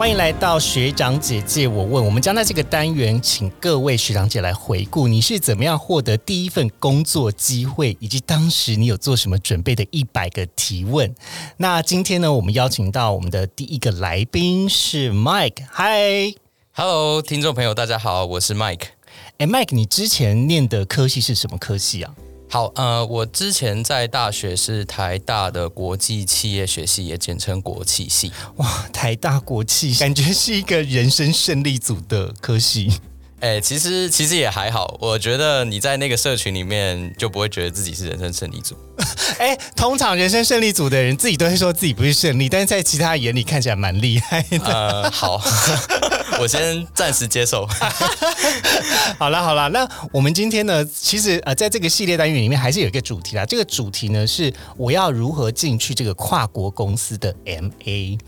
欢迎来到学长姐姐我问，我们将在这个单元请各位学长姐来回顾你是怎么样获得第一份工作机会，以及当时你有做什么准备的一百个提问。那今天呢，我们邀请到我们的第一个来宾是 Mike，Hi，Hello，听众朋友，大家好，我是 Mike。哎，Mike，你之前念的科系是什么科系啊？好，呃，我之前在大学是台大的国际企业学系，也简称国企系。哇，台大国企，感觉是一个人生胜利组的科系。哎、其实其实也还好，我觉得你在那个社群里面就不会觉得自己是人生胜利组。哎，通常人生胜利组的人自己都会说自己不是胜利，但是在其他眼里看起来蛮厉害的。呃，好，我先暂时接受。好了好了，那我们今天呢，其实呃，在这个系列单元里面还是有一个主题啦。这个主题呢是我要如何进去这个跨国公司的 MA。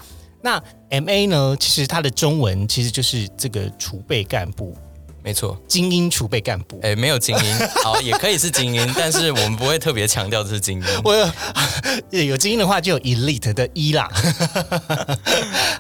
那 MA 呢，其实它的中文其实就是这个储备干部、没错，精英储备干部。哎、没有精英，好，也可以是精英，但是我们不会特别强调这是精英。我有 有精英的话，就有 elite 的一啦。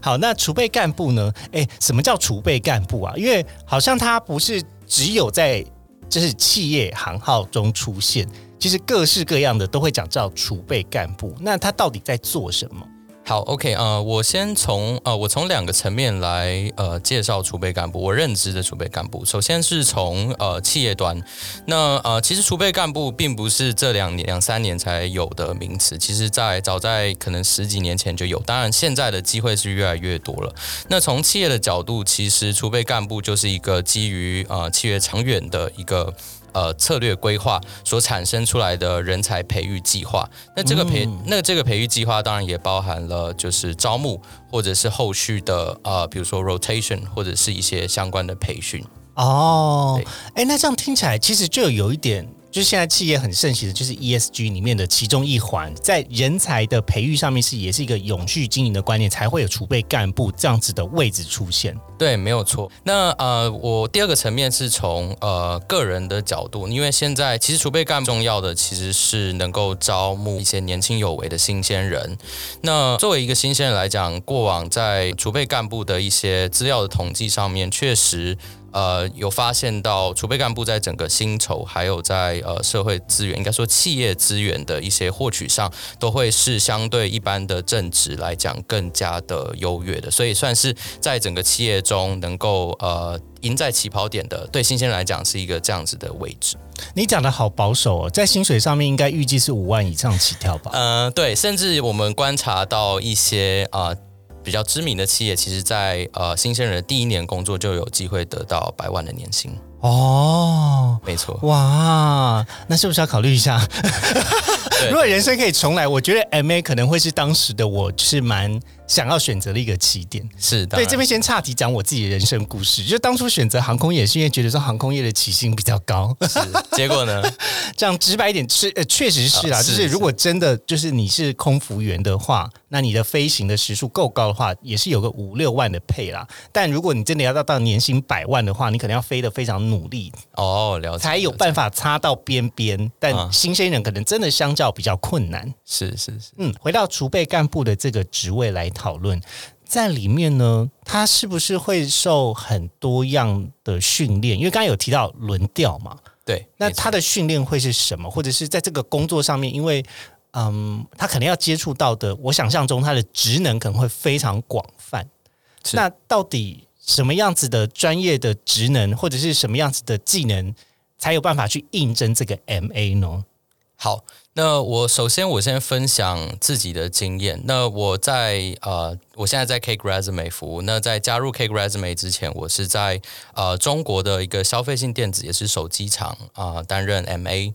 好，那储备干部呢？诶，什么叫储备干部啊？因为好像它不是只有在就是企业行号中出现，其实各式各样的都会讲叫储备干部。那他到底在做什么？好，OK，呃，我先从呃，我从两个层面来呃介绍储备干部，我认知的储备干部。首先是从呃企业端，那呃其实储备干部并不是这两年两三年才有的名词，其实在早在可能十几年前就有，当然现在的机会是越来越多了。那从企业的角度，其实储备干部就是一个基于呃企业长远的一个。呃，策略规划所产生出来的人才培育计划，那这个培、那这个培育计划当然也包含了就是招募或者是后续的呃，比如说 rotation 或者是一些相关的培训。哦对，哎，那这样听起来其实就有一点，就是现在企业很盛行的，就是 ESG 里面的其中一环，在人才的培育上面是也是一个永续经营的观念，才会有储备干部这样子的位置出现。对，没有错。那呃，我第二个层面是从呃个人的角度，因为现在其实储备干部重要的其实是能够招募一些年轻有为的新鲜人。那作为一个新鲜人来讲，过往在储备干部的一些资料的统计上面，确实。呃，有发现到储备干部在整个薪酬，还有在呃社会资源，应该说企业资源的一些获取上，都会是相对一般的正职来讲更加的优越的，所以算是在整个企业中能够呃赢在起跑点的，对新鲜人来讲是一个这样子的位置。你讲的好保守哦，在薪水上面应该预计是五万以上起跳吧？呃，对，甚至我们观察到一些啊。呃比较知名的企业，其实在呃新鲜人的第一年工作就有机会得到百万的年薪。哦，没错，哇，那是不是要考虑一下？对如果人生可以重来，我觉得 MA 可能会是当时的我是蛮想要选择的一个起点。是的。对，这边先岔题讲我自己的人生故事，就当初选择航空业是因为觉得说航空业的起薪比较高，是结果呢？这样直白一点是呃确实是啦，啊就是是如果真的就是你是空服员的话，那你的飞行的时数够高的话，也是有个五六万的配啦。但如果你真的要到到年薪百万的话，你可能要飞得非常努力，哦，了解，才有办法擦到边边。但啊新鲜人可能真的相较比较困难。是是是，嗯，回到储备干部的这个职位来讨论，在里面呢，他是不是会受很多样的训练？因为刚刚有提到轮调嘛，对。那他的训练会是什么？或者是在这个工作上面，因为嗯，他可能要接触到的，我想象中他的职能可能会非常广泛。那到底什么样子的专业的职能，或者是什么样子的技能，才有办法去应征这个 MA 呢？好，那我首先我先分享自己的经验。那我在呃，我现在在 Cake Resume 服务。那在加入 Cake Resume 之前，我是在呃中国的一个消费性电子，也是手机厂啊，担任 MA。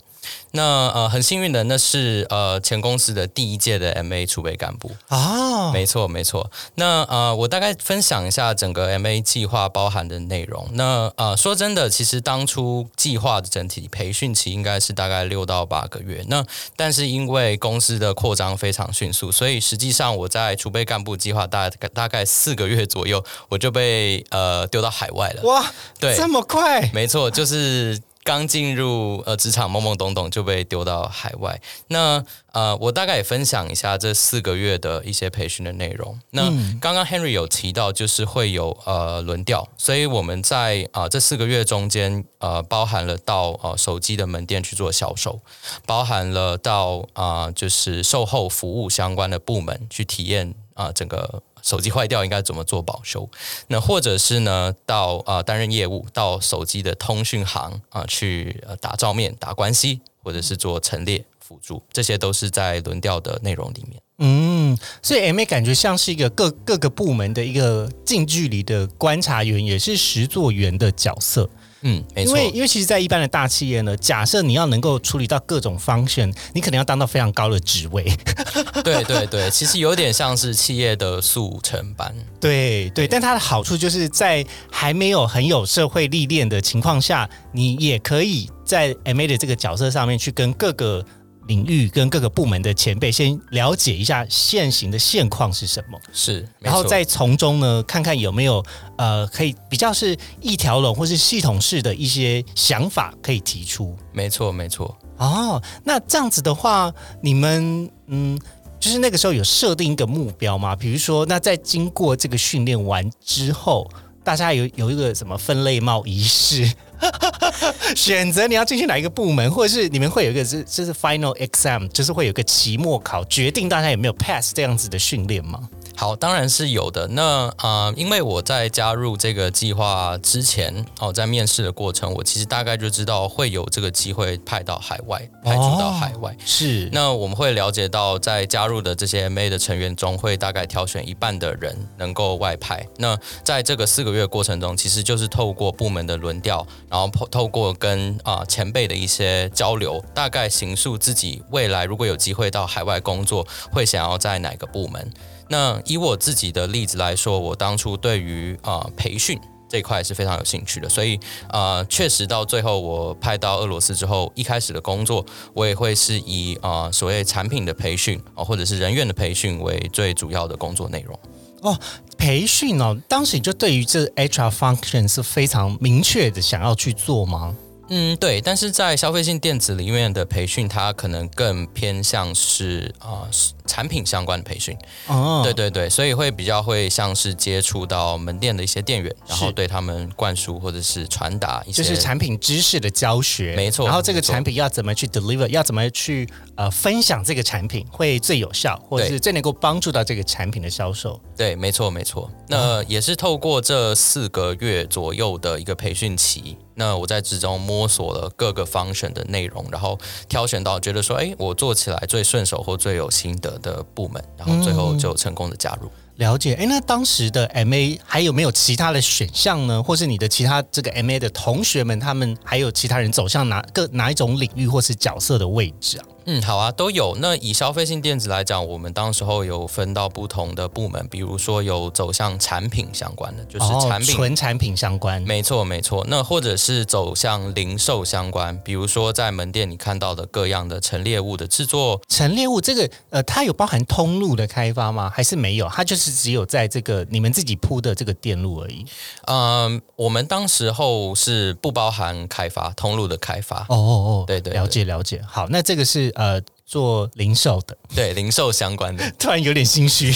那呃，很幸运的，那是呃前公司的第一届的 MA 储备干部啊，没错没错。那呃，我大概分享一下整个 MA 计划包含的内容。那呃，说真的，其实当初计划的整体培训期应该是大概六到八个月。那但是因为公司的扩张非常迅速，所以实际上我在储备干部计划大概大概四个月左右，我就被呃丢到海外了。哇，对，这么快？没错，就是。刚进入呃职场懵懵懂懂就被丢到海外，那呃我大概也分享一下这四个月的一些培训的内容。那刚刚 Henry 有提到就是会有呃轮调，所以我们在啊这四个月中间呃包含了到呃手机的门店去做销售，包含了到啊就是售后服务相关的部门去体验啊整个。手机坏掉应该怎么做保修？那或者是呢，到啊担任业务，到手机的通讯行啊去打照面、打关系，或者是做陈列辅助，这些都是在轮调的内容里面。嗯，所以 M A 感觉像是一个各各个部门的一个近距离的观察员，也是实作员的角色。嗯，没错，因为因为其实，在一般的大企业呢，假设你要能够处理到各种方向，你可能要当到非常高的职位。对对对，其实有点像是企业的速成班。对对，但它的好处就是在还没有很有社会历练的情况下，你也可以在 M A 的这个角色上面去跟各个。领域跟各个部门的前辈先了解一下现行的现况是什么，是，然后再从中呢看看有没有呃可以比较是一条龙或是系统式的一些想法可以提出。没错，没错。哦，那这样子的话，你们嗯，就是那个时候有设定一个目标吗？比如说，那在经过这个训练完之后，大家有有一个什么分类帽仪式？选择你要进去哪一个部门，或者是你们会有一个是这是 final exam，就是会有个期末考，决定大家有没有 pass 这样子的训练吗？好，当然是有的。那啊，因为我在加入这个计划之前，哦，在面试的过程，我其实大概就知道会有这个机会派到海外，派驻到海外。是。那我们会了解到，在加入的这些 MA 的成员中，会大概挑选一半的人能够外派。那在这个四个月过程中，其实就是透过部门的轮调，然后透透过跟啊前辈的一些交流，大概形塑自己未来如果有机会到海外工作，会想要在哪个部门。那以我自己的例子来说，我当初对于啊培训这块是非常有兴趣的，所以啊确实到最后我派到俄罗斯之后，一开始的工作我也会是以啊所谓产品的培训啊或者是人员的培训为最主要的工作内容。哦，培训哦，当时你就对于这 HR function 是非常明确的想要去做吗？嗯，对，但是在消费性电子里面的培训，它可能更偏向是啊。产品相关的培训，哦，对对对，所以会比较会像是接触到门店的一些店员，然后对他们灌输或者是传达一些，就是产品知识的教学，没错。然后这个产品要怎么去 deliver，要怎么去呃分享这个产品会最有效，或者是最能够帮助到这个产品的销售。对，没错没错。那也是透过这四个月左右的一个培训期，那我在之中摸索了各个 function 的内容，然后挑选到觉得说，哎，我做起来最顺手或最有心得。的部门，然后最后就成功的加入。了解，哎，那当时的 M A 还有没有其他的选项呢？或是你的其他这个 M A 的同学们，他们还有其他人走向哪个哪一种领域或是角色的位置啊？嗯，好啊，都有。那以消费性电子来讲，我们当时候有分到不同的部门，比如说有走向产品相关的，就是产品纯产品相关，没错没错。那或者是走向零售相关，比如说在门店你看到的各样的陈列物的制作。陈列物这个呃，它有包含通路的开发吗？还是没有？它就是只有在这个你们自己铺的这个电路而已。嗯，我们当时候是不包含开发通路的开发。哦哦哦，对对，了解了解。好，那这个是。呃，做零售的，对零售相关的，突然有点心虚。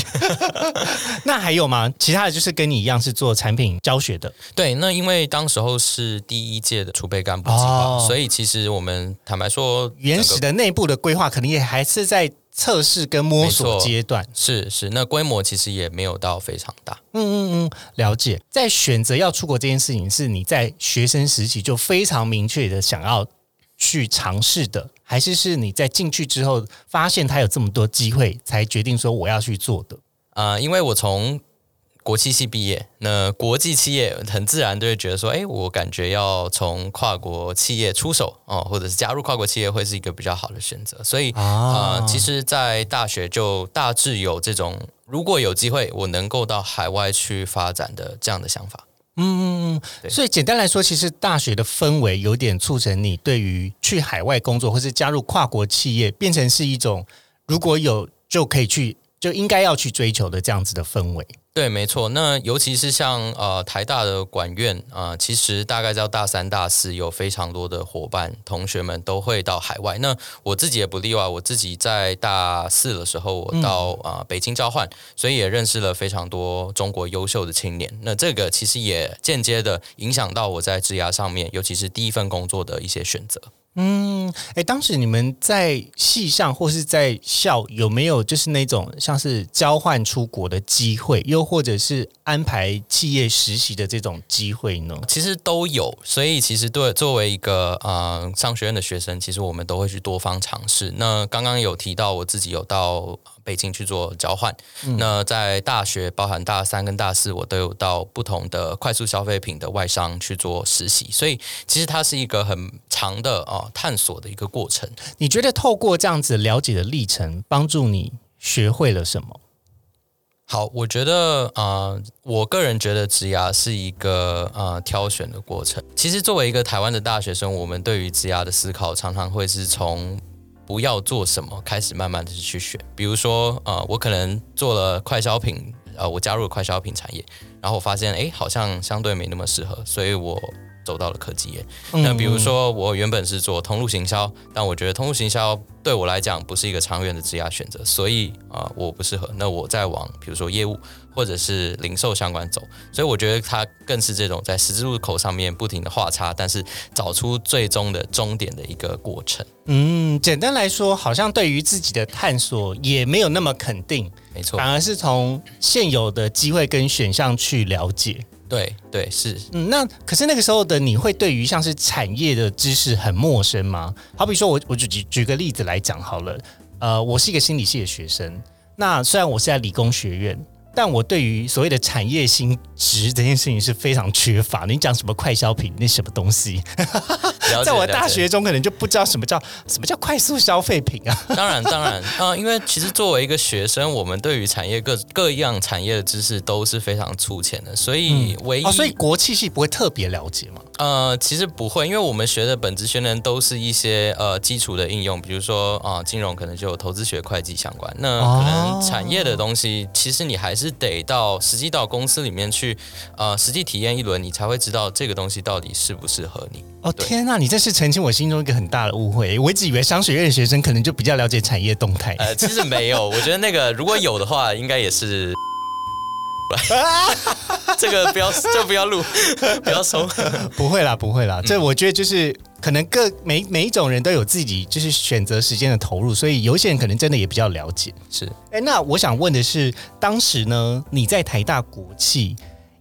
那还有吗？其他的就是跟你一样是做产品教学的。对，那因为当时候是第一届的储备干部计划，所以其实我们坦白说，原始的内部的规划可能也还是在测试跟摸索阶段。是是，那规模其实也没有到非常大。嗯嗯嗯，了解。在选择要出国这件事情，是你在学生时期就非常明确的想要去尝试的。还是是你在进去之后发现它有这么多机会，才决定说我要去做的？啊、因为我从国际系毕业，那国际企业很自然就会觉得说，哎，我感觉要从跨国企业出手哦，或者是加入跨国企业会是一个比较好的选择。所以啊、呃其实，在大学就大致有这种，如果有机会，我能够到海外去发展的这样的想法。嗯，对所以简单来说，其实大学的氛围有点促成你对于去海外工作或是加入跨国企业，变成是一种如果有就可以去，就应该要去追求的这样子的氛围。对，没错。那尤其是像呃台大的管院啊、呃其实大概到大三、大四有非常多的伙伴同学们都会到海外。那我自己也不例外，我自己在大四的时候，我到啊、呃北京交换，所以也认识了非常多中国优秀的青年。那这个其实也间接的影响到我在职涯上面，尤其是第一份工作的一些选择。嗯，哎，当时你们在系上或是在校有没有就是那种像是交换出国的机会，又或者是安排企业实习的这种机会呢？其实都有，所以其实对作为一个呃商学院的学生，其实我们都会去多方尝试。那刚刚有提到我自己有到北京去做交换，那在大学包含大三跟大四，我都有到不同的快速消费品的外商去做实习，所以其实它是一个很长的啊、呃探索的一个过程。你觉得透过这样子了解的历程，帮助你学会了什么？好，我觉得啊、呃我个人觉得职涯是一个呃挑选的过程。其实作为一个台湾的大学生，我们对于职涯的思考常常会是从不要做什么开始，慢慢的去选。比如说，呃，我可能做了快消品，呃，我加入了快消品产业，然后我发现，哎，好像相对没那么适合，所以我走到了科技业。那比如说，我原本是做通路行销，但我觉得通路行销对我来讲不是一个长远的职业选择，所以啊、呃我不适合。那我再往比如说业务或者是零售相关走，所以我觉得它更是这种在十字路口上面不停的画叉，但是找出最终的终点的一个过程。嗯，简单来说，好像对于自己的探索也没有那么肯定，没错反，而是从现有的机会跟选项去了解。对对是。嗯，那可是那个时候的你会对于像是产业的知识很陌生吗？好比说我我就举举个例子来讲好了，呃，我是一个心理系的学生，那虽然我是在理工学院。但我对于所谓的产业新值这件事情是非常缺乏。你讲什么快消品，那什么东西，在我大学中可能就不知道什么叫什么叫快速消费品啊。当然，当然，啊、因为其实作为一个学生，我们对于产业各各样产业的知识都是非常粗浅的，所以唯一、哦，所以国际系不会特别了解嘛？呃，其实不会，因为我们学的本质学能都是一些呃基础的应用，比如说啊、金融可能就有投资学、会计相关。那可能产业的东西，其实你还是得到实际到公司里面去，呃，实际体验一轮，你才会知道这个东西到底适不适合你。哦天呐，你这是澄清我心中一个很大的误会。我一直以为商学院的学生可能就比较了解产业动态。呃，其实没有，我觉得那个如果有的话，应该也是。这个不要，就不要录，不要收。不会啦，不会嗯啦。这我觉得就是可能各每每一种人都有自己就是选择时间的投入，所以有些人可能真的也比较了解。是，哎，那我想问的是，当时呢你在台大国企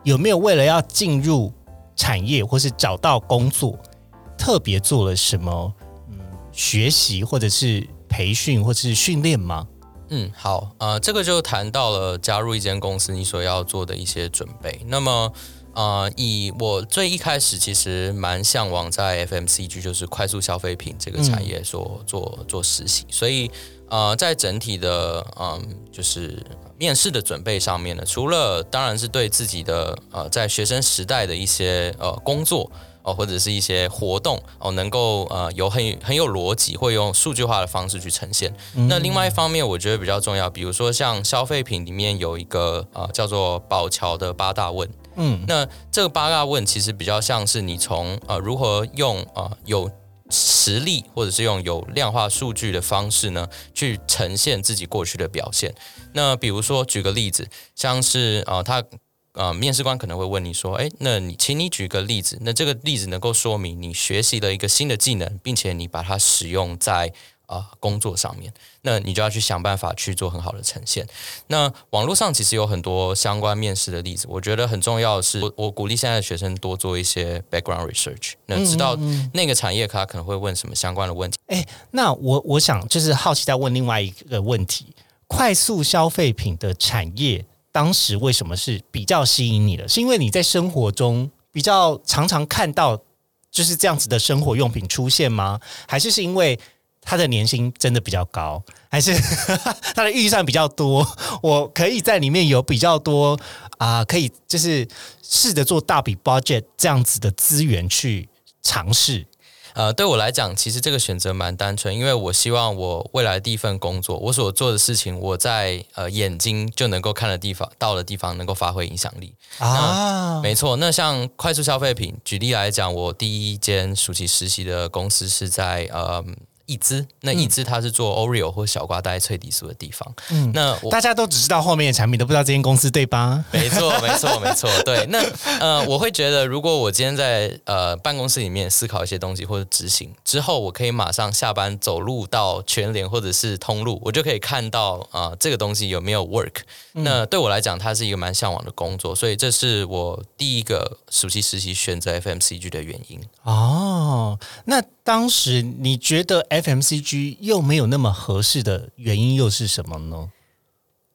有没有为了要进入产业或是找到工作，特别做了什么嗯学习或者是培训或者是训练吗？嗯，好，呃，这个就谈到了加入一间公司你所要做的一些准备。那么，呃，以我最一开始其实蛮向往在 FMCG，就是快速消费品这个产业所做、做实习，所以呃，在整体的嗯，就是面试的准备上面呢，除了当然是对自己的呃在学生时代的一些呃工作。哦，或者是一些活动哦，能够呃有很很有逻辑，会用数据化的方式去呈现。那另外一方面，我觉得比较重要，比如说像消费品里面有一个呃叫做宝桥的八大问。嗯，那这个八大问其实比较像是你从呃如何用呃有实力或者是用有量化数据的方式呢，去呈现自己过去的表现。那比如说举个例子，像是呃他。呃，面试官可能会问你说：“哎，那你请你举个例子，那这个例子能够说明你学习了一个新的技能，并且你把它使用在啊、呃工作上面，那你就要去想办法去做很好的呈现。那网络上其实有很多相关面试的例子，我觉得很重要的是，我我鼓励现在的学生多做一些 background research，那知道那个产业他可能会问什么相关的问题。哎，那我我想就是好奇再问另外一个问题：快速消费品的产业当时为什么是比较吸引你的？是因为你在生活中比较常常看到就是这样子的生活用品出现吗？还是是因为他的年薪真的比较高，还是 他的预算比较多？我可以在里面有比较多啊，可以就是试着做大笔 budget 这样子的资源去尝试。呃，对我来讲，其实这个选择蛮单纯，因为我希望我未来第一份工作，我所做的事情，我在呃眼睛就能够看的地方，到的地方能够发挥影响力啊。没错，那像快速消费品，举例来讲，我第一间暑期实习的公司是在呃。一支，那一支它是做 Oreo 或小瓜带脆底酥的地方。嗯，那大家都只知道后面的产品，都不知道这间公司，对吧？没错，没错，没错。对，那呃，我会觉得，如果我今天在呃办公室里面思考一些东西或者执行之后，我可以马上下班走路到全联或者是通路，我就可以看到啊这个东西有没有 work。那对我来讲，它是一个蛮向往的工作，所以这是我第一个暑期实习选择 FMCG 的原因。哦，那当时你觉得？FMCG 又没有那么合适的原因又是什么呢？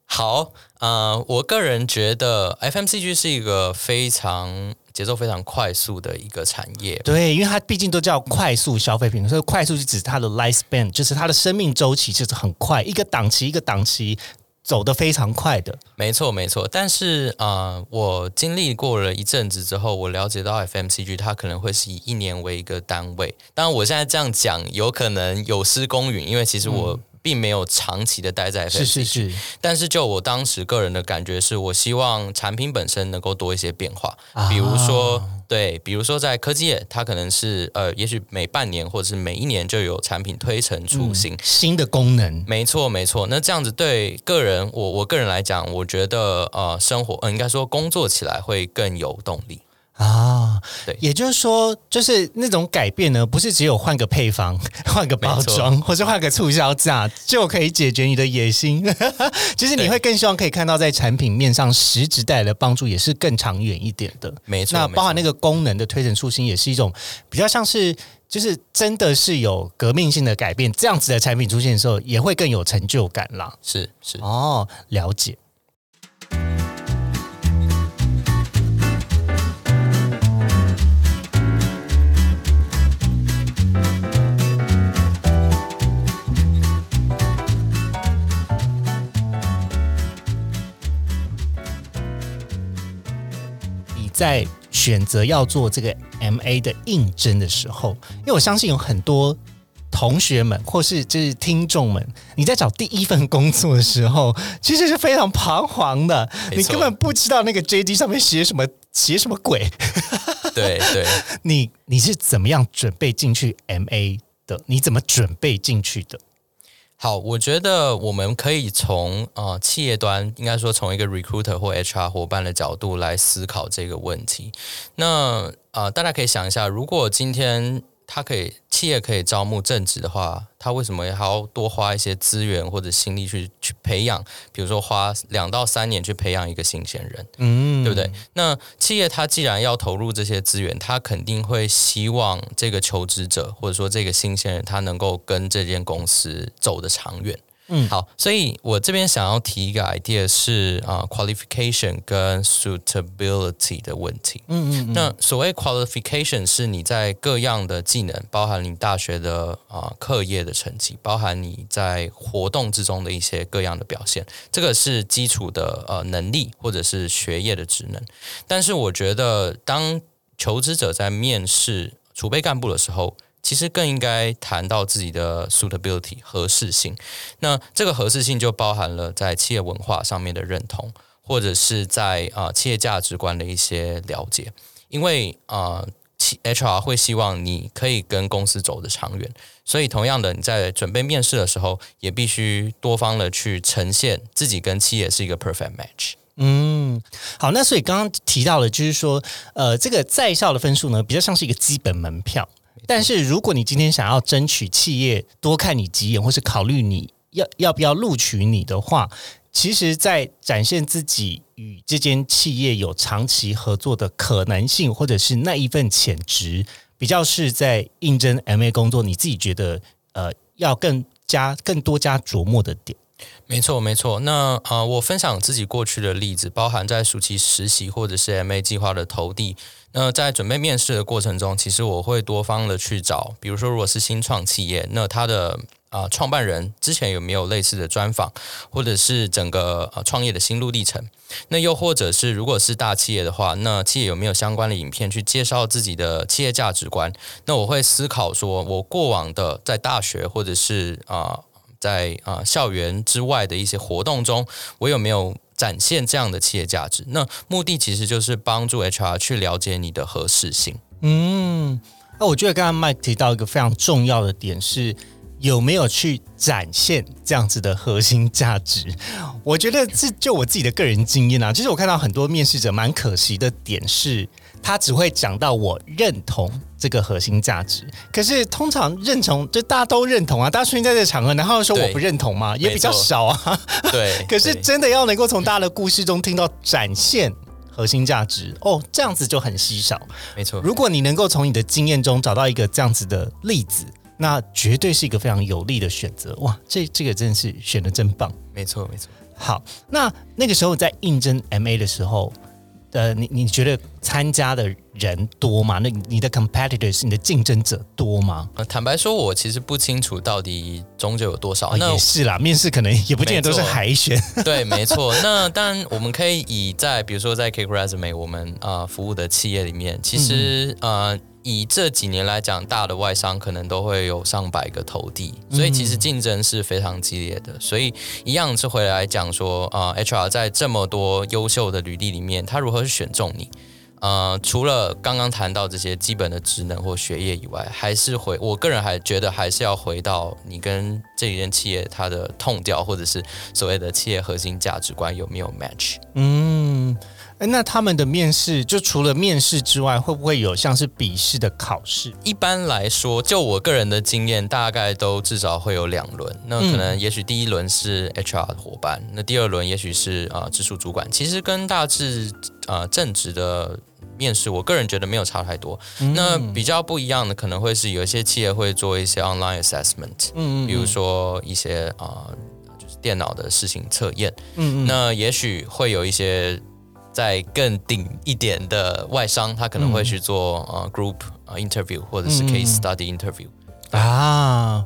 好，呃，我个人觉得 FMCG 是一个非常节奏非常快速的一个产业。对，因为它毕竟都叫快速消费品，所以快速是指它的 lifespan，就是它的生命周期就是很快，一个档期一个档期。走得非常快的，没错没错。但是啊，我经历过了一阵子之后，我了解到 FMCG 它可能会是以一年为一个单位。当然，我现在这样讲有可能有失公允，因为其实我。并没有长期的待在 FMCG，是是是。但是就我当时个人的感觉是，我希望产品本身能够多一些变化，比如说对，比如说在科技业，它可能是呃，也许每半年或者是每一年就有产品推陈出新，新的功能。没错没错。那这样子对个人，我我个人来讲，我觉得呃，生活呃，应该说工作起来会更有动力。啊，对，也就是说，就是那种改变呢，不是只有换个配方、换个包装，或是换个促销价就可以解决你的野心。其实你会更希望可以看到在产品面上实质带来的帮助，也是更长远一点的。没错，那包含那个功能的推陈出新，也是一种比较像是，就是真的是有革命性的改变，这样子的产品出现的时候，也会更有成就感啦。是是哦，了解。在选择要做这个 M A 的应征的时候，因为我相信有很多同学们或是就是听众们，你在找第一份工作的时候，其实是非常彷徨的，你根本不知道那个 J D 上面写什么，写什么鬼。对 对，你你是怎么样准备进去 M A 的？你怎么准备进去的？好，我觉得我们可以从啊企业端，应该说从一个 recruiter 或 HR 伙伴的角度来思考这个问题。那啊，大家可以想一下，如果今天。他可以，企业可以招募正职的话，他为什么还要多花一些资源或者心力去去培养？比如说花两到三年去培养一个新鲜人，嗯，对不对？那企业他既然要投入这些资源，他肯定会希望这个求职者或者说这个新鲜人，他能够跟这间公司走得长远。嗯，好，所以我这边想要提一个 idea 是啊，qualification 跟 suitability 的问题。嗯嗯，那所谓 qualification 是你在各样的技能，包含你大学的啊课业的成绩，包含你在活动之中的一些各样的表现，这个是基础的呃能力或者是学业的职能。但是我觉得，当求职者在面试储备干部的时候，其实更应该谈到自己的 suitability 合适性。那这个合适性就包含了在企业文化上面的认同，或者是在啊企业价值观的一些了解。因为啊，HR 会希望你可以跟公司走得长远，所以同样的，你在准备面试的时候，也必须多方的去呈现自己跟企业是一个 perfect match。嗯，好，那所以刚刚提到了，就是说，呃，这个在校的分数呢，比较像是一个基本门票。但是，如果你今天想要争取企业多看你几眼，或是考虑你要要不要录取你的话，其实，在展现自己与这间企业有长期合作的可能性，或者是那一份潜质，比较是在应征 M A 工作，你自己觉得呃要更加更多加琢磨的点？没错，没错。那呃，我分享自己过去的例子，包含在暑期实习或者是 MA 计划的投递。那在准备面试的过程中，其实我会多方的去找，比如说如果是新创企业，那他的啊创办人之前有没有类似的专访，或者是整个呃创业的心路历程。那又或者是如果是大企业的话，那企业有没有相关的影片去介绍自己的企业价值观？那我会思考说，我过往的在大学或者是啊。在啊校园之外的一些活动中，我有没有展现这样的企业价值？那目的其实就是帮助 HR 去了解你的合适性。嗯，那我觉得刚刚 Mike 提到一个非常重要的点是，有没有去展现这样子的核心价值？我觉得这就我自己的个人经验啊，其实我看到很多面试者蛮可惜的点是。他只会讲到我认同这个核心价值，可是通常认同就大家都认同啊，大家出现在这个场合，然后说我不认同吗？也比较少啊。对，可是真的要能够从大家的故事中听到展现核心价值，哦，这样子就很稀少。没错，如果你能够从你的经验中找到一个这样子的例子，那绝对是一个非常有利的选择。哇，这这个真的是选的真棒。没错，没错。好，那那个时候在应征 MA 的时候。呃，你你觉得参加的人多吗？那你的 competitors，你的竞争者多吗？呃，坦白说，我其实不清楚到底终究有多少。那也是啦，面试可能也不见得都是海选。对，没错。那当然，我们可以以在比如说在 K Resume 我们啊服务的企业里面，其实呃。以这几年来讲，大的外商可能都会有上百个投递，所以其实竞争是非常激烈的。所以一样是回来讲说，啊，HR 在这么多优秀的履历里面，他如何去选中你？呃，除了刚刚谈到这些基本的职能或学业以外，还是回我个人还觉得还是要回到你跟这一间企业它的痛调，或者是所谓的企业核心价值观有没有 match？嗯。哎，那他们的面试就除了面试之外，会不会有像是笔试的考试？一般来说，就我个人的经验，大概都至少会有两轮。那可能也许第一轮是 HR 的伙伴，那第二轮也许是啊直属主管。其实跟大致啊正职的面试，我个人觉得没有差太多。那比较不一样的，可能会是有一些企业会做一些 online assessment，嗯嗯，比如说一些啊就是电脑的事情测验，嗯嗯，那也许会有一些。在更顶一点的外商，他可能会去做呃 group 啊 interview 或者是 case study interview 啊，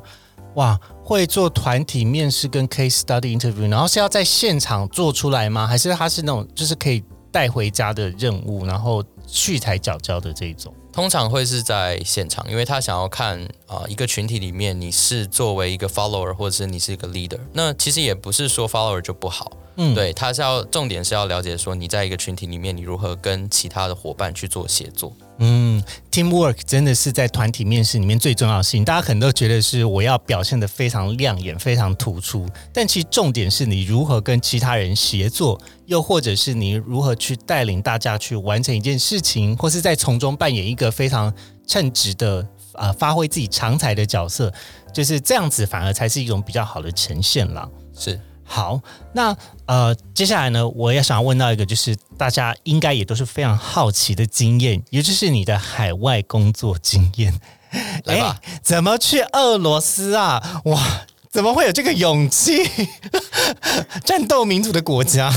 哇，会做团体面试跟 case study interview，然后是要在现场做出来吗？还是他是那种就是可以带回家的任务，然后去台缴交的这一种？通常会是在现场，因为他想要看啊一个群体里面你是作为一个 follower 或者是你是一个 leader，那其实也不是说 follower 就不好。嗯，对，他是要重点是要了解说你在一个群体里面，你如何跟其他的伙伴去做协作。嗯，teamwork 真的是在团体面试里面最重要的事情。大家可能都觉得是我要表现的非常亮眼、非常突出，但其实重点是你如何跟其他人协作，又或者是你如何去带领大家去完成一件事情，或是在从中扮演一个非常称职的啊，发挥自己长才的角色，就是这样子，反而才是一种比较好的呈现了。是。好，那呃，接下来呢，我也想要问到一个，就是大家应该也都是非常好奇的经验，也就是你的海外工作经验。来吧，怎么去俄罗斯啊？哇，怎么会有这个勇气？战斗民族的国家。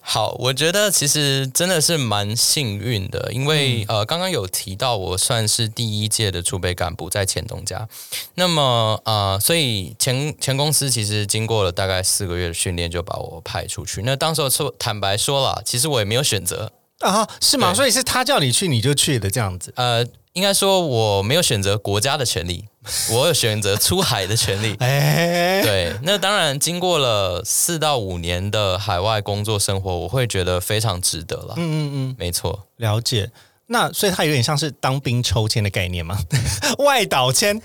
好，我觉得其实真的是蛮幸运的，因为呃，刚刚有提到我算是第一届的储备干部在前东家，那么啊，所以前前公司其实经过了大概四个月的训练，就把我派出去。那当时候说坦白说了，其实我也没有选择啊，是吗？所以是他叫你去你就去的这样子？呃，应该说我没有选择国家的权利。我有选择出海的权利，哎，对，那当然经过了四到五年的海外工作生活，我会觉得非常值得了。嗯嗯嗯，没错，了解。那所以它有点像是当兵抽签的概念吗？外岛签，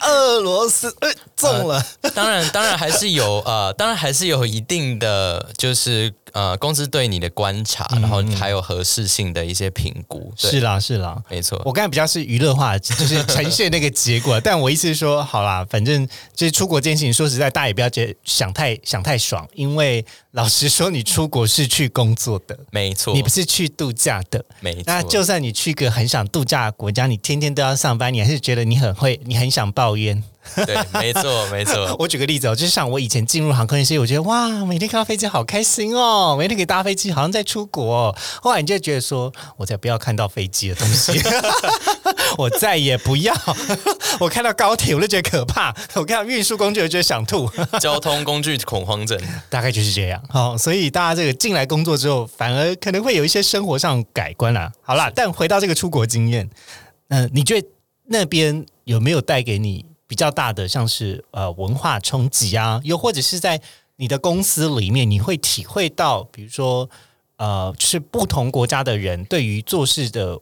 俄罗斯中了。当然，当然还是有呃，当然还是有一定的就是。呃，公司对你的观察，然后还有合适性的一些评估，是啦，是啦，没错。我刚才比较是娱乐化，就是呈现那个结果。但我意思是说，好啦，反正就是出国这件事情，说实在，大家也不要觉得想太想太爽，因为老实说，你出国是去工作的，没错，你不是去度假的，没错。那就算你去个很想度假的国家，你天天都要上班，你还是觉得你很会，你很想抱怨。对，没错，没错。我举个例子哦，就是像我以前进入航空业，我觉得哇，每天看到飞机好开心哦，每天可以搭飞机，好像在出国。后来你就觉得说，我才不要看到飞机的东西，我再也不要。我看到高铁我就觉得可怕，我看到运输工具我就觉得想吐。交通工具恐慌症，大概就是这样。好，所以大家这个进来工作之后，反而可能会有一些生活上改观啦。好啦，但回到这个出国经验，嗯，你觉得那边有没有带给你？比较大的，像是呃文化冲击啊，又或者是在你的公司里面，你会体会到，比如说呃，就是不同国家的人对于做事的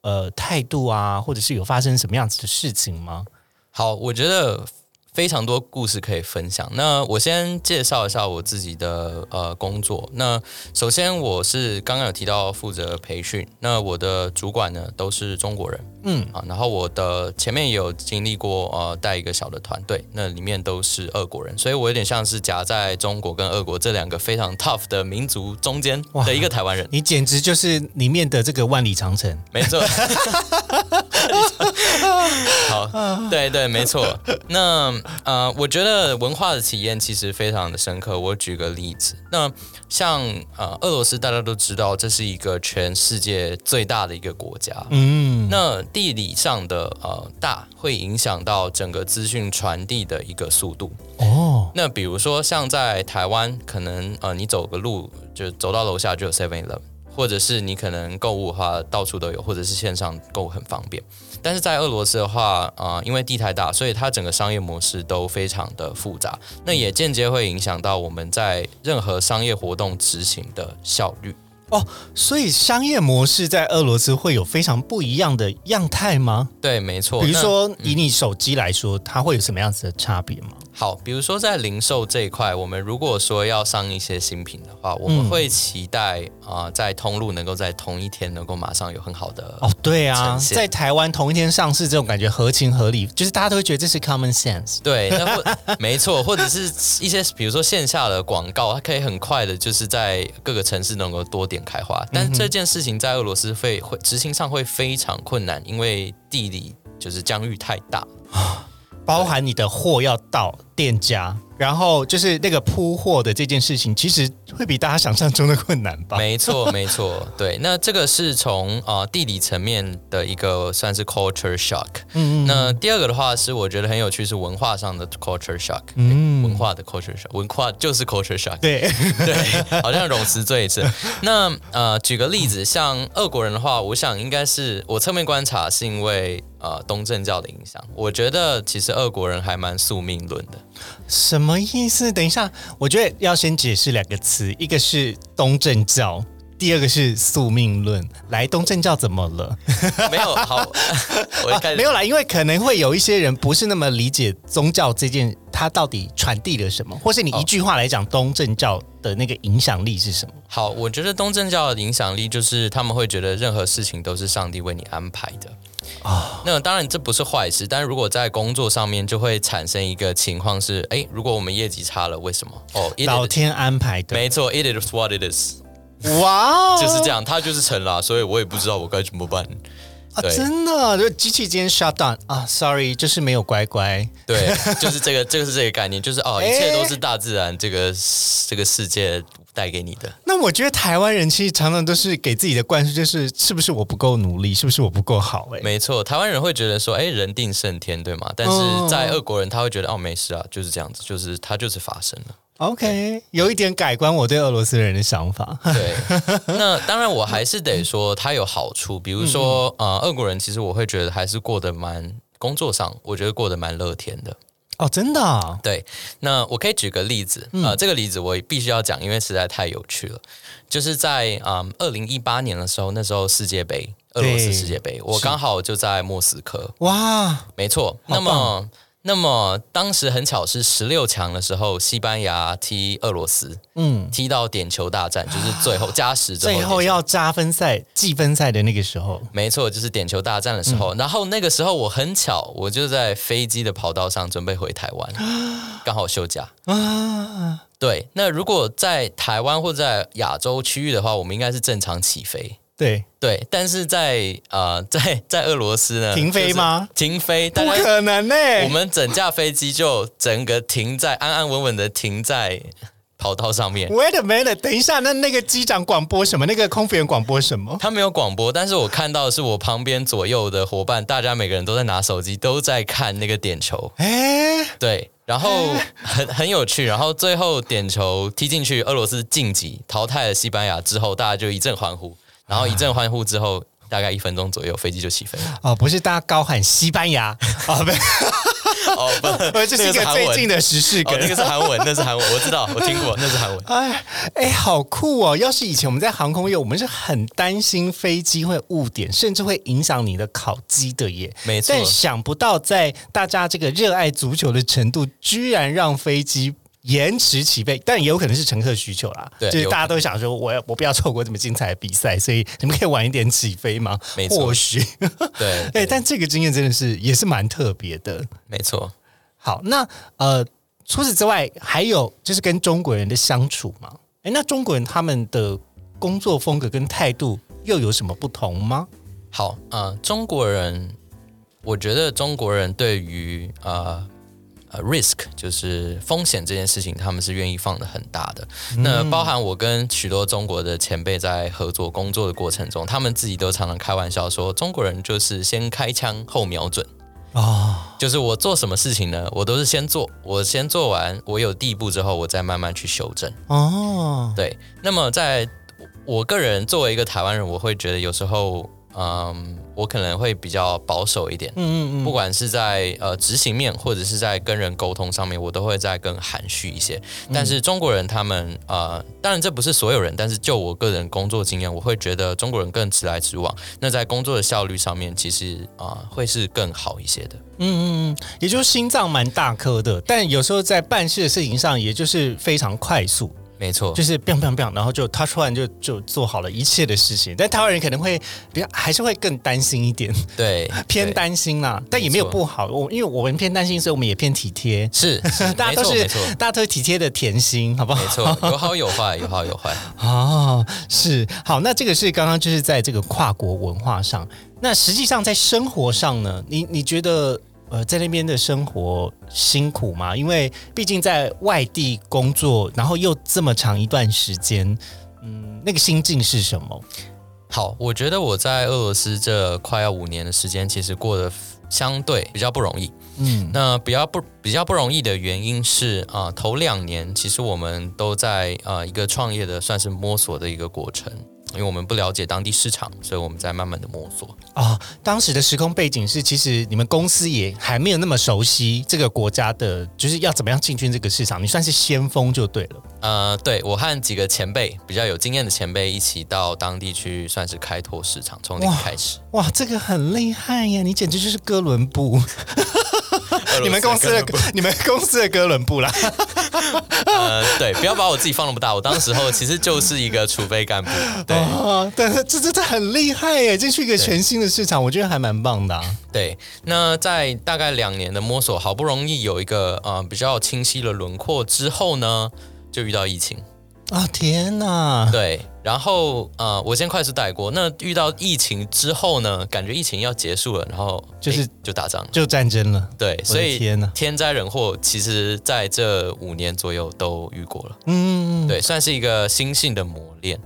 呃态度啊，或者是有发生什么样子的事情吗？好，我觉得。非常多故事可以分享。那我先介绍一下我自己的呃工作。那首先我是刚刚有提到负责培训。那我的主管呢都是中国人，嗯啊，然后我的前面也有经历过呃带一个小的团队，那里面都是俄国人，所以我有点像是夹在中国跟俄国这两个非常 tough 的民族中间的一个台湾人。你简直就是里面的这个万里长城，没错。好，对对，没错。那呃，我觉得文化的体验其实非常的深刻。我举个例子，那像呃，俄罗斯大家都知道，这是一个全世界最大的一个国家。嗯，那地理上的呃大会影响到整个资讯传递的一个速度。哦，那比如说像在台湾，可能呃你走个路就走到楼下就有 Seven Eleven，或者是你可能购物的话到处都有，或者是线上购物很方便。但是在俄罗斯的话，啊，因为地太大，所以它整个商业模式都非常的复杂，那也间接会影响到我们在任何商业活动执行的效率。哦，所以商业模式在俄罗斯会有非常不一样的样态吗？对，没错。比如说以你手机来说，它会有什么样子的差别吗？好，比如说在零售这一块，我们如果说要上一些新品的话，我们会期待啊，在通路能够在同一天能够马上有很好的哦，对啊，在台湾同一天上市这种感觉合情合理，就是大家都会觉得这是 common sense。对，那 没错，或者是一些比如说线下的广告，它可以很快的就是在各个城市能够多点开花，但这件事情在俄罗斯会会执行上会非常困难，因为地理就是疆域太大啊。包含你的货要到店家，然后就是那个铺货的这件事情，其实会比大家想象中的困难吧？没错，没错，对。那这个是从啊地理层面的一个算是 culture shock。嗯嗯。那第二个的话是我觉得很有趣，是文化上的 culture shock。嗯。文化的 culture shock，文化就是 culture shock。对对，好像融词最次。那呃，举个例子，像俄国人的话，我想应该是我侧面观察，是因为。呃，东正教的影响，我觉得其实俄国人还蛮宿命论的。什么意思？等一下，我觉得要先解释两个词，一个是东正教，第二个是宿命论。来，东正教怎么了？没有好，我没有啦，因为可能会有一些人不是那么理解宗教这件，它到底传递了什么，或是你一句话来讲，东正教的那个影响力是什么？好，我觉得东正教的影响力就是他们会觉得任何事情都是上帝为你安排的。啊，那当然这不是坏事，但是如果在工作上面就会产生一个情况是，哎，如果我们业绩差了，为什么？哦，老天安排的，没错，it is what it is，哇，就是这样，他就是成了，所以我也不知道我该怎么办。啊，真的，就机器今天 shut down 啊，sorry，就是没有乖乖，对，就是这个，这个是这个概念，就是哦，一切都是大自然这个这个世界。带给你的那，我觉得台湾人其实常常都是给自己的灌输，就是是不是我不够努力，是不是我不够好？哎，没错，台湾人会觉得说，哎，人定胜天，对吗？但是在俄国人他会觉得，哦，没事啊，就是这样子，就是他就是发生了。OK，有一点改观我对俄罗斯人的想法。对，那 当然我还是得说，他有好处，比如说，呃，俄国人其实我会觉得还是过得蛮工作上，我觉得过得蛮乐天的。哦，真的？对，那我可以举个例子啊，这个例子我必须要讲，因为实在太有趣了。就是在啊，二零一八年的时候，那时候世界杯，俄罗斯世界杯，我刚好就在莫斯科。哇，没错。那么。那么当时很巧是十六强的时候，西班牙踢俄罗斯，嗯，踢到点球大战，就是最后加时，最后要加分赛、计分赛的那个时候，没错，就是点球大战的时候。然后那个时候我很巧，我就在飞机的跑道上准备回台湾，刚好休假啊。对，那如果在台湾或在亚洲区域的话，我们应该是正常起飞。对，对，但是在呃，在 在俄罗斯呢，停飞吗？停飞，不可能呢！我们整架飞机就整个停在安安稳稳的停在跑道上面。Wait a minute，等一下，那那个机长广播什么？那个空服员广播什么？他没有广播，但是我看到的是我旁边左右的伙伴，大家每个人都在拿手机，都在看那个点球。哎，对。然后很很有趣，然后最后点球踢进去，俄罗斯晋级淘汰了西班牙之后，大家就一阵欢呼，然后一阵欢呼之后。大概一分钟左右，飞机就起飞了。哦，不是，大家高喊西班牙 哦，不，哦不，这是一个最近的时事梗，那个是韩文，那是韩文，我知道，我听过，那是韩文。哎哎，好酷哦！要是以前我们在航空业，我们是很担心飞机会误点，甚至会影响你的考机的耶。没错，但想不到在大家这个热爱足球的程度，居然让飞机。延迟起飞，但也有可能是乘客需求啦。对，就是大家都想说，我要我不要错过这么精彩的比赛，所以你们可以晚一点起飞吗？没错，或许对。哎，但这个经验真的是也是蛮特别的。没错。好，那呃，除此之外，还有就是跟中国人的相处嘛？哎，那中国人他们的工作风格跟态度又有什么不同吗？好啊，中国人，我觉得中国人对于啊。呃，risk 就是风险这件事情，他们是愿意放的很大的。那包含我跟许多中国的前辈在合作工作的过程中，他们自己都常常开玩笑说，中国人就是先开枪后瞄准啊，就是我做什么事情呢，我都是先做，我先做完，我有第一步之后，我再慢慢去修正。哦，对。那么在我个人作为一个台湾人，我会觉得有时候。嗯，我可能会比较保守一点，嗯嗯嗯，不管是在呃执行面或者是在跟人沟通上面，我都会再更含蓄一些。但是中国人他们呃，当然这不是所有人，但是就我个人工作经验，我会觉得中国人更直来直往。那在工作的效率上面，其实啊会是更好一些的。嗯嗯嗯，也就是心脏蛮大颗的，但有时候在办事的事情上，也就是非常快速。没错，就是 biang biang biang，然后就他突然就就做好了一切的事情。但台湾人可能会比较还是会更担心一点，对，偏担心啦。但也没有不好，我因为我们偏担心，所以我们也偏体贴。是，大家都是大家都是体贴的甜心，好不好？没错，有好有坏，有好有坏。哦，是好。那这个是刚刚就是在这个跨国文化上，那实际上在生活上呢？你你觉得？呃，在那边的生活辛苦吗？因为毕竟在外地工作，然后又这么长一段时间，嗯，那个心境是什么？好，我觉得我在俄罗斯这快要五年的时间，其实过得相对比较不容易。嗯，那比较不比较不容易的原因是啊，头两年其实我们都在啊一个创业的算是摸索的一个过程。因为我们不了解当地市场，所以我们在慢慢的摸索啊。当时的时空背景是，其实你们公司也还没有那么熟悉这个国家的，就是要怎么样进军这个市场。你算是先锋就对了。呃，对我和几个前辈比较有经验的前辈一起到当地去，算是开拓市场，从零开始。哇，这个很厉害呀！你简直就是哥伦布。你们公司的你们公司的哥伦布啦，呃，对，不要把我自己放那么大，我当时候其实就是一个储备干部，对，但是这这这很厉害耶，进去一个全新的市场，我觉得还蛮棒的。对，那在大概两年的摸索，好不容易有一个呃比较清晰的轮廓之后呢，就遇到疫情。啊天哪！对，然后呃，我先快速带过。那遇到疫情之后呢？感觉疫情要结束了，然后就是就打仗，就战争了。对，所以天呐，天灾人祸，其实在这五年左右都遇过了。嗯，对，算是一个心性的磨练。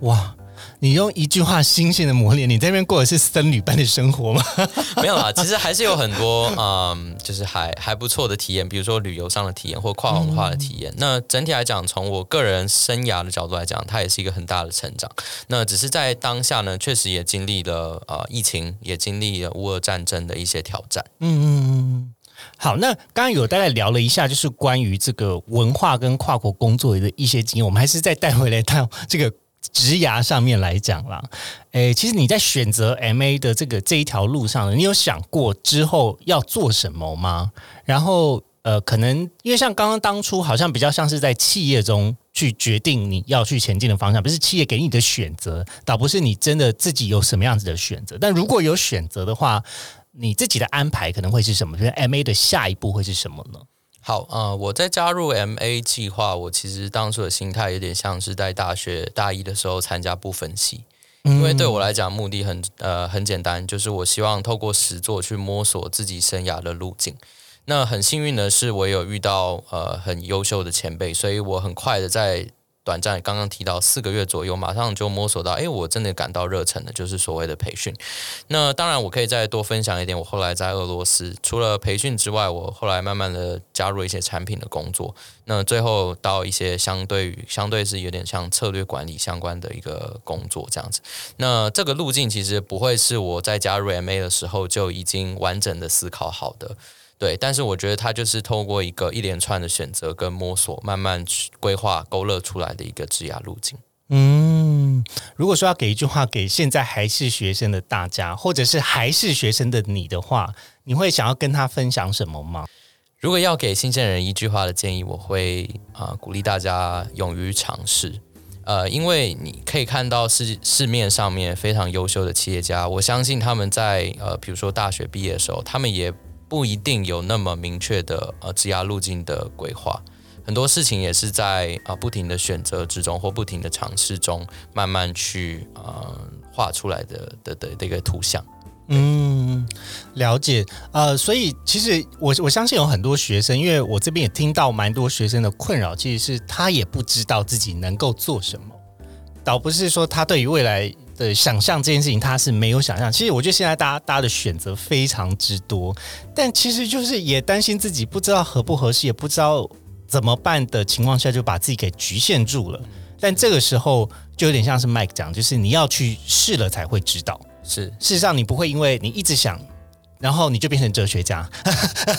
哇。你用一句话新鲜的磨练，你这边过的是僧侣般的生活吗？没有啦，其实还是有很多嗯，就是还还不错的体验，比如说旅游上的体验或跨文化的体验。那整体来讲，从我个人生涯的角度来讲，它也是一个很大的成长。那只是在当下呢，确实也经历了呃疫情，也经历了乌俄战争的一些挑战。嗯嗯嗯。好，那刚刚有大概聊了一下，就是关于这个文化跟跨国工作的一些经验，我们还是再带回来到这个。职涯上面来讲啦，诶，其实你在选择 M A 的这个这一条路上，你有想过之后要做什么吗？然后，呃，可能因为像刚刚当初好像比较像是在企业中去决定你要去前进的方向，不是企业给你的选择，倒不是你真的自己有什么样子的选择。但如果有选择的话，你自己的安排可能会是什么？就是 M A 的下一步会是什么呢？好啊，我在加入 MA 计划，我其实当初的心态有点像是在大学大一的时候参加部分系，因为对我来讲，目的很呃很简单，就是我希望透过实作去摸索自己生涯的路径。那很幸运的是，我有遇到呃很优秀的前辈，所以我很快的在。短暂刚刚提到四个月左右，马上就摸索到，哎，我真的感到热忱的，就是所谓的培训。那当然，我可以再多分享一点。我后来在俄罗斯，除了培训之外，我后来慢慢的加入一些产品的工作。那最后到一些相对于相对是有点像策略管理相关的一个工作这样子。那这个路径其实不会是我在加入 MA 的时候就已经完整的思考好的。对，但是我觉得他就是透过一个一连串的选择跟摸索，慢慢去规划、勾勒出来的一个职涯路径。嗯，如果说要给一句话给现在还是学生的大家，或者是还是学生的你的话，你会想要跟他分享什么吗？如果要给新鲜人一句话的建议，我会啊鼓励大家勇于尝试。呃，因为你可以看到市市面上面非常优秀的企业家，我相信他们在呃，比如说大学毕业的时候，他们也。不一定有那么明确的呃职涯路径的规划，很多事情也是在啊不停的选择之中或不停的尝试中，慢慢去呃画出来的的的的一个图像。嗯，了解。呃，所以其实我我相信有很多学生，因为我这边也听到蛮多学生的困扰，其实是他也不知道自己能够做什么，倒不是说他对于未来。的想象这件事情，他是没有想象。其实我觉得现在大家大家的选择非常之多，但其实就是也担心自己不知道合不合适，也不知道怎么办的情况下，就把自己给局限住了。但这个时候就有点像是 Mike 讲，就是你要去试了才会知道。是，事实上你不会因为你一直想。然后你就变成哲学家，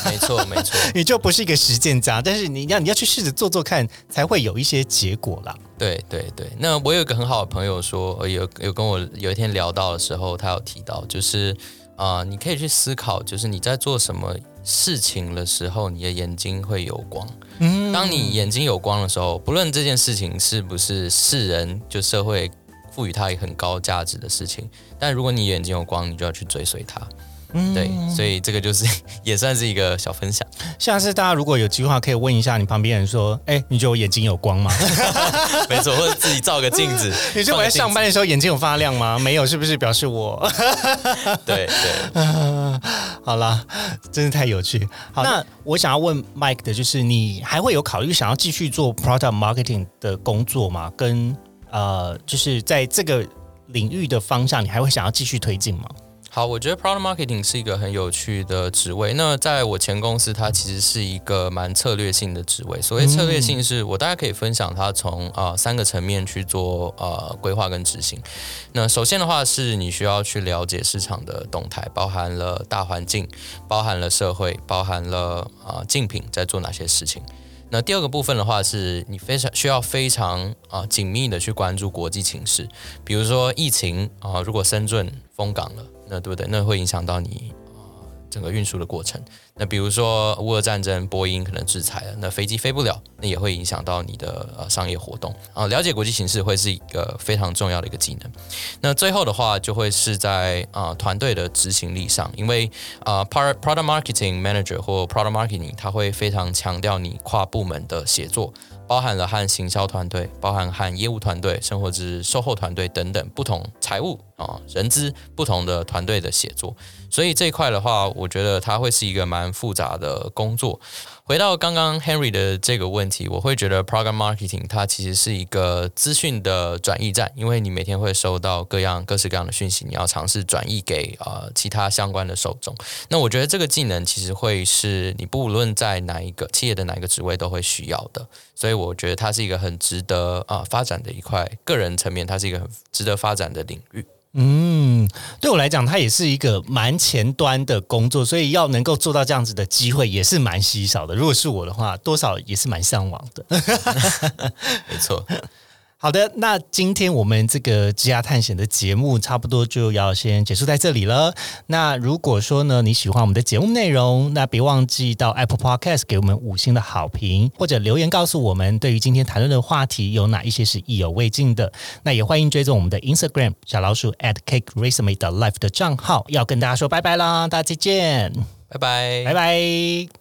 没错 没错，你就不是一个实践家，但是你要你要去试着做做看，才会有一些结果啦。对对对，那我有一个很好的朋友说，有有跟我有一天聊到的时候，他有提到，就是啊，你可以去思考，就是你在做什么事情的时候，你的眼睛会有光。嗯，当你眼睛有光的时候，不论这件事情是不是世人就社会赋予它很高价值的事情，但如果你眼睛有光，你就要去追随它。嗯，对，所以这个就是 也算是一个小分享。下次大家如果有计划，可以问一下你旁边人说：“哎，你觉得我眼睛有光吗？” 没错，或者自己照个镜子。你觉得我在上班的时候眼睛有发亮吗？没有，是不是表示我？对对。好了，真是太有趣。好，那我想要问 Mike 的就是，你还会有考虑想要继续做 Product Marketing 的工作吗？跟呃，就是在这个领域的方向，你还会想要继续推进吗？好，我觉得 product marketing 是一个很有趣的职位。那在我前公司，它其实是一个蛮策略性的职位。所谓策略性，是我大概可以分享它从啊三个层面去做呃规划跟执行。那首先的话，是你需要去了解市场的动态，包含了大环境，包含了社会，包含了啊竞品在做哪些事情。那第二个部分的话，是你非常需要非常啊紧密的去关注国际情势，比如说疫情啊，如果深圳封港了。那对不对？那会影响到你啊整个运输的过程。那比如说乌俄战争，波音可能制裁了，那飞机飞不了，那也会影响到你的呃商业活动啊。了解国际形势会是一个非常重要的一个技能。那最后的话，就会是在啊团队的执行力上，因为啊 product marketing manager 或 product marketing，他会非常强调你跨部门的协作。包含了和行销团队、包含和业务团队、生活之售后团队等等不同财务啊人资不同的团队的协作，所以这一块的话，我觉得它会是一个蛮复杂的工作。回到刚刚 Henry 的这个问题，我会觉得 Program Marketing 它其实是一个资讯的转译站，因为你每天会收到各样各式各样的讯息，你要尝试转译给呃其他相关的受众。那我觉得这个技能其实会是你不论在哪一个企业的哪一个职位都会需要的，所以我觉得它是一个很值得啊发展的一块个人层面，它是一个很值得发展的领域。嗯，对我来讲，它也是一个蛮前端的工作，所以要能够做到这样子的机会也是蛮稀少的。如果是我的话，多少也是蛮向往的。没错。好的，那今天我们这个职涯探险的节目差不多就要先结束在这里了。那如果说呢你喜欢我们的节目内容，那别忘记到 Apple Podcast 给我们五星的好评，或者留言告诉我们对于今天谈论的话题有哪一些是意犹未尽的。那也欢迎追踪我们的 Instagram 小老鼠 at cake resume 的 life 的账号。要跟大家说拜拜啦，大家再见，拜拜，拜拜。